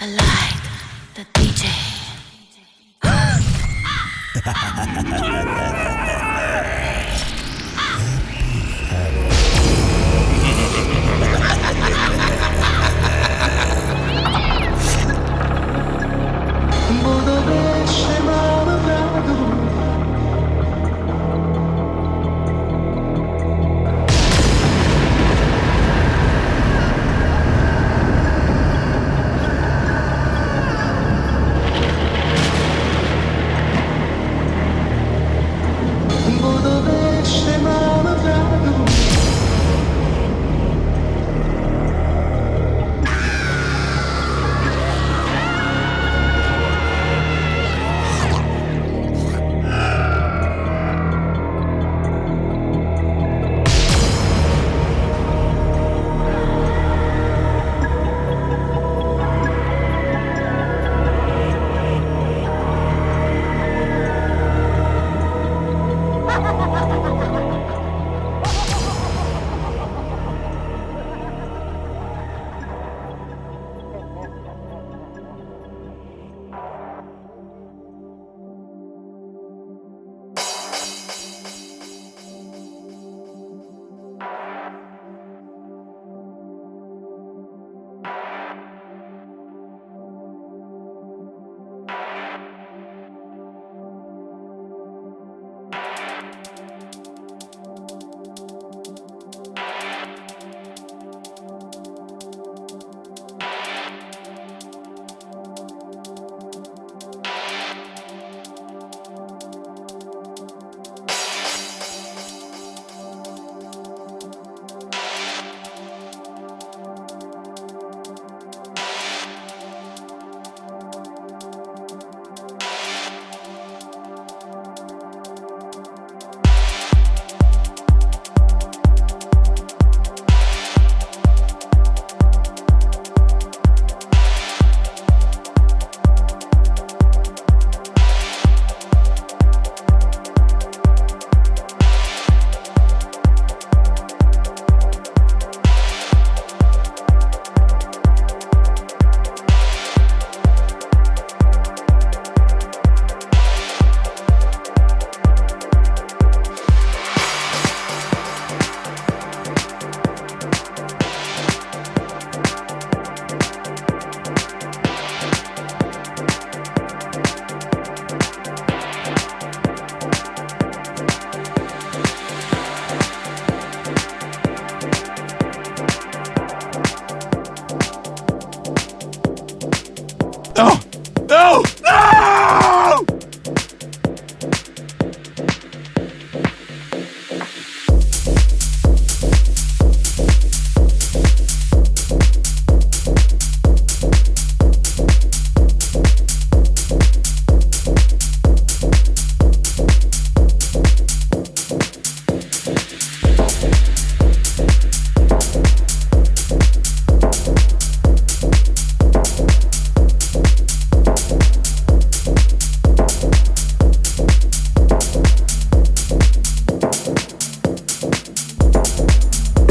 The light, the DJ.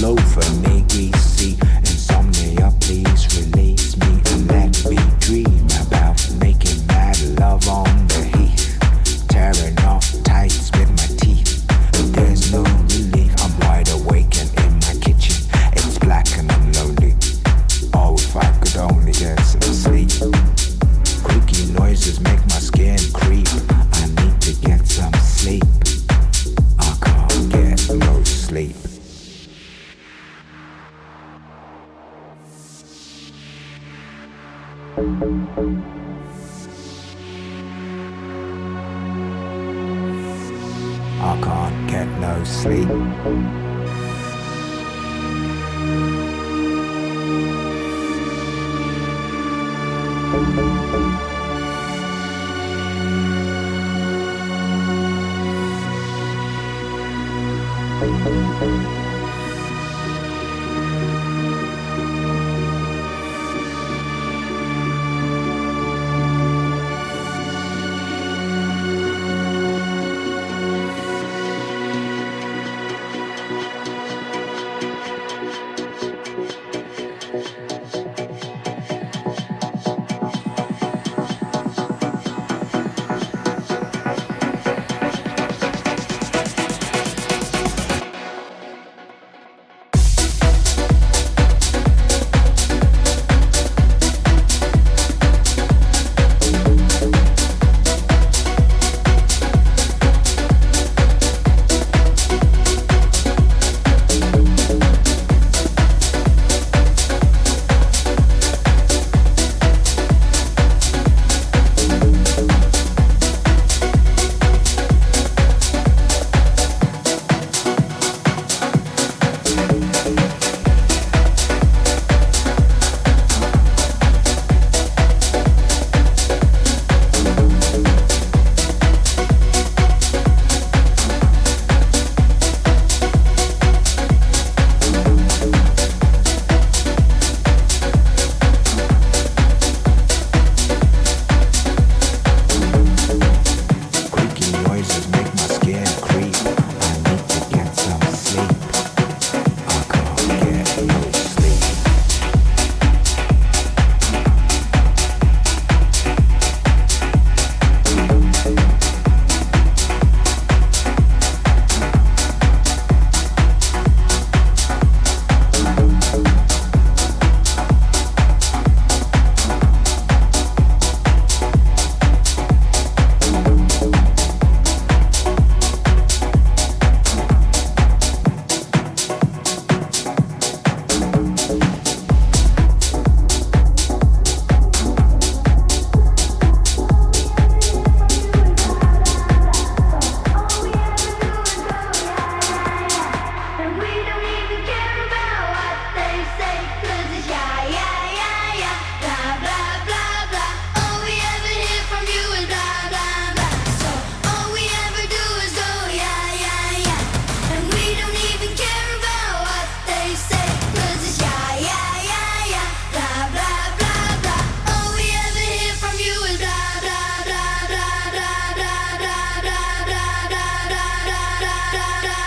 loafer, may we see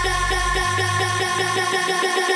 フフフフフフ。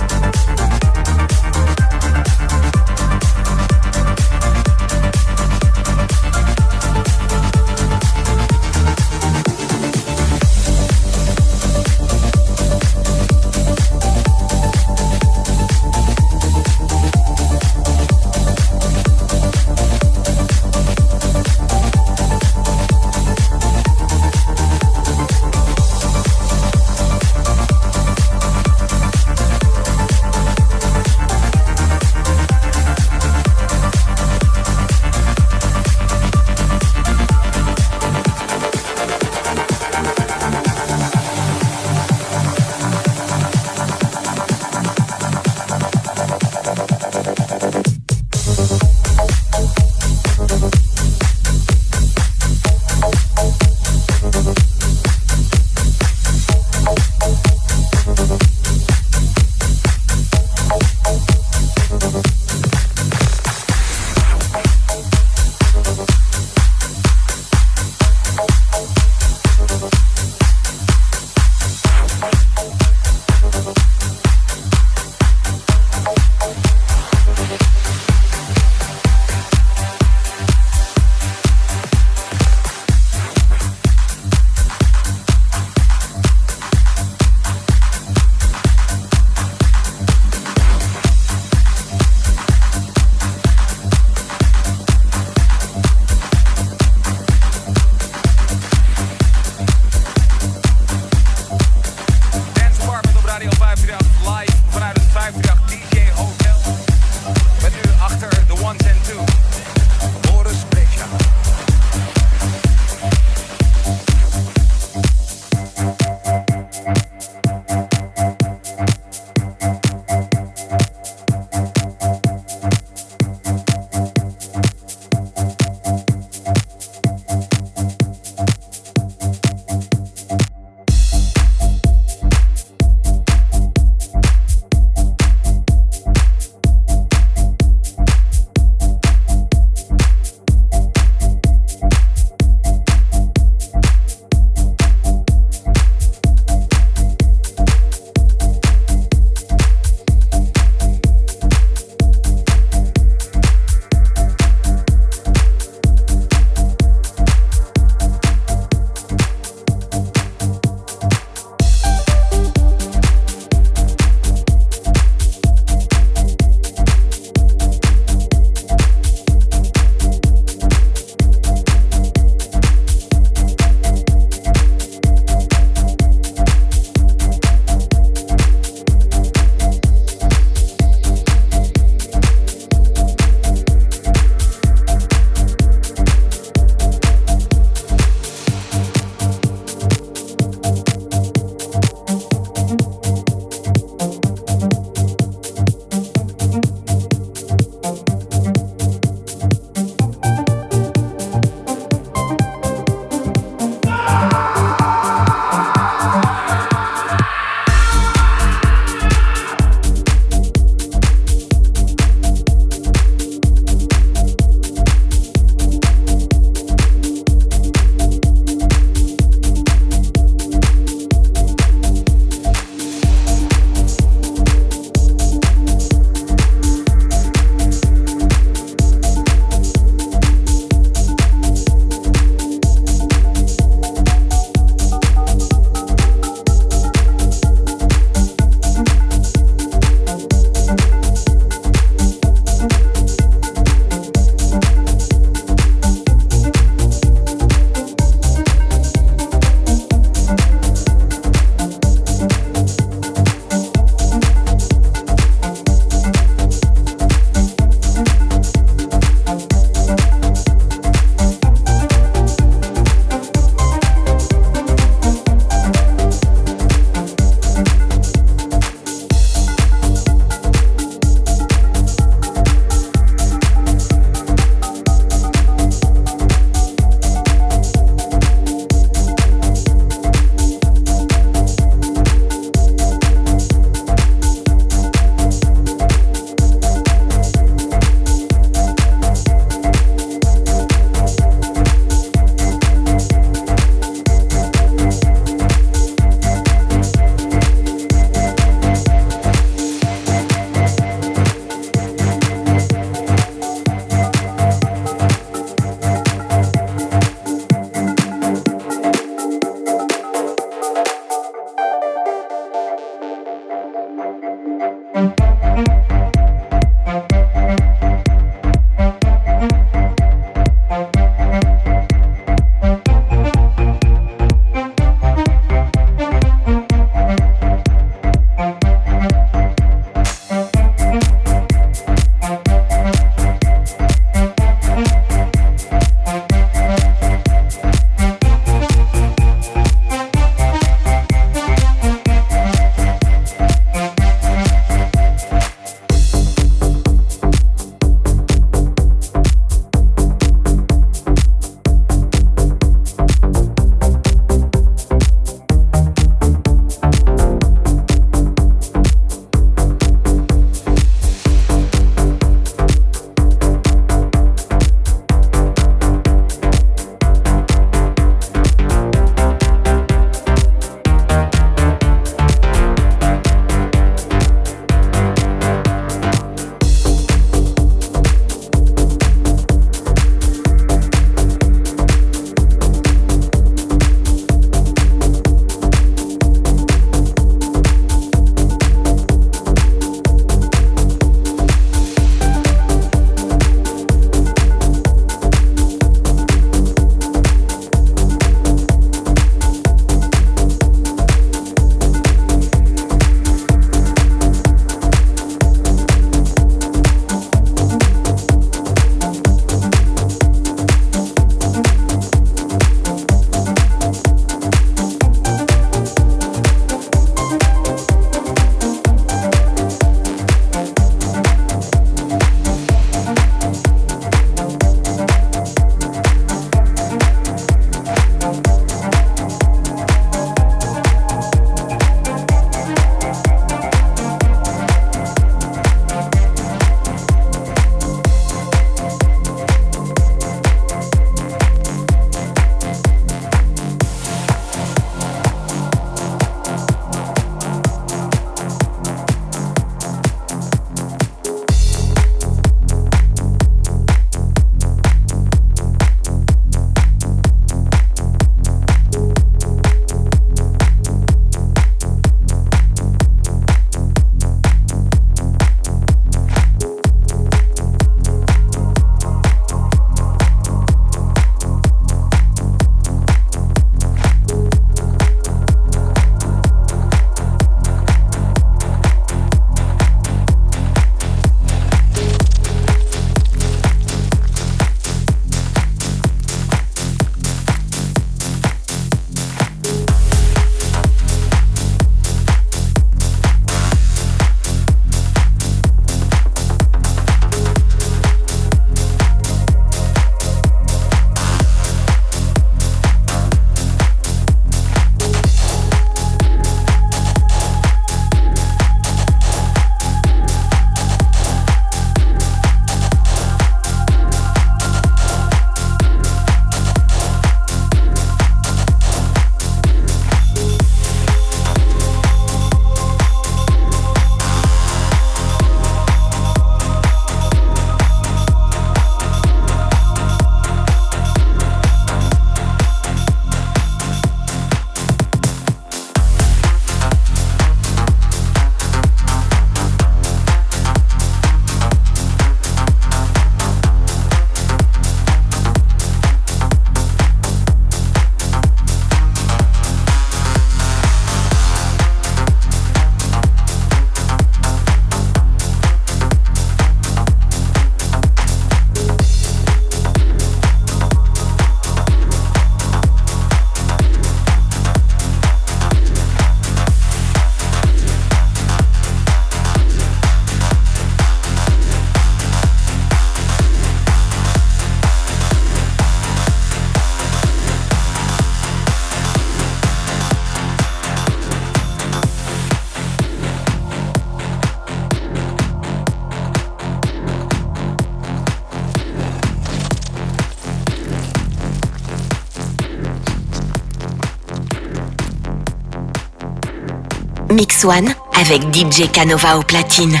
One avec DJ Canova au platine.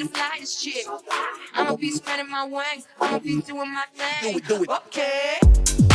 the flyest chick. I'ma be spreading my wings. I'ma be mm. doing my thing. Do it, do it. Okay.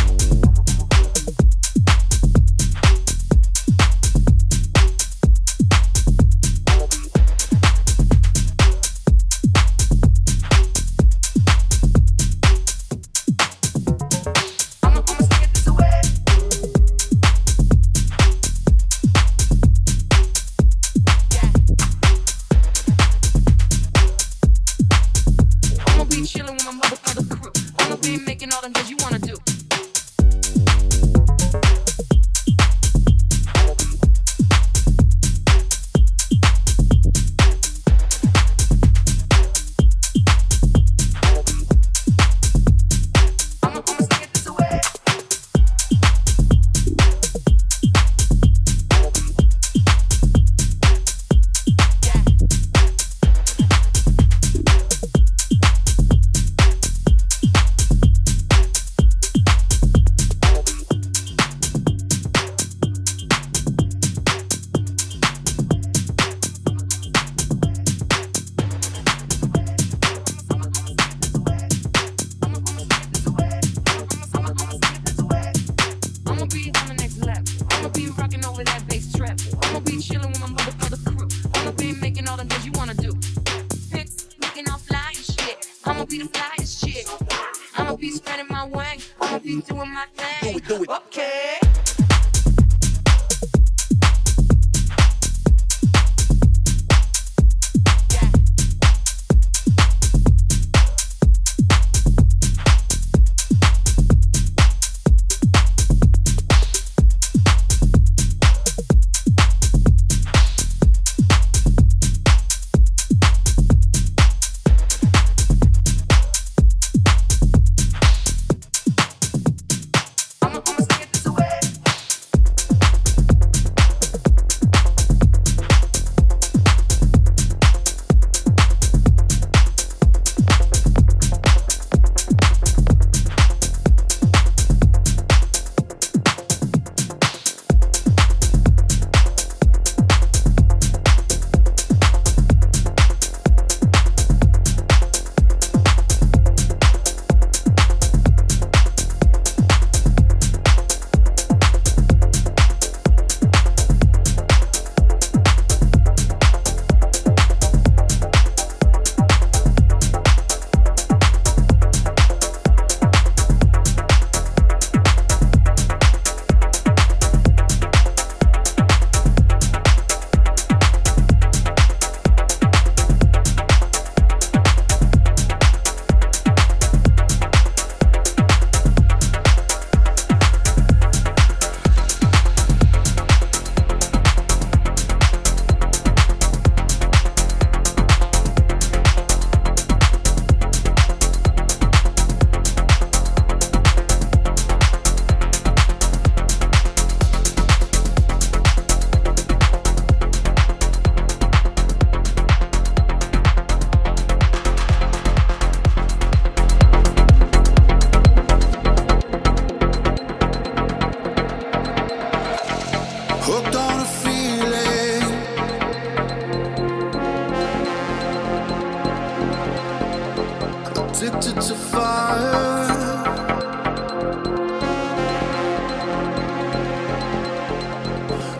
addicted to fire.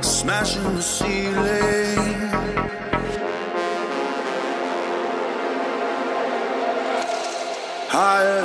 Smashing the ceiling. Higher.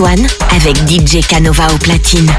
One avec DJ Canova au platine.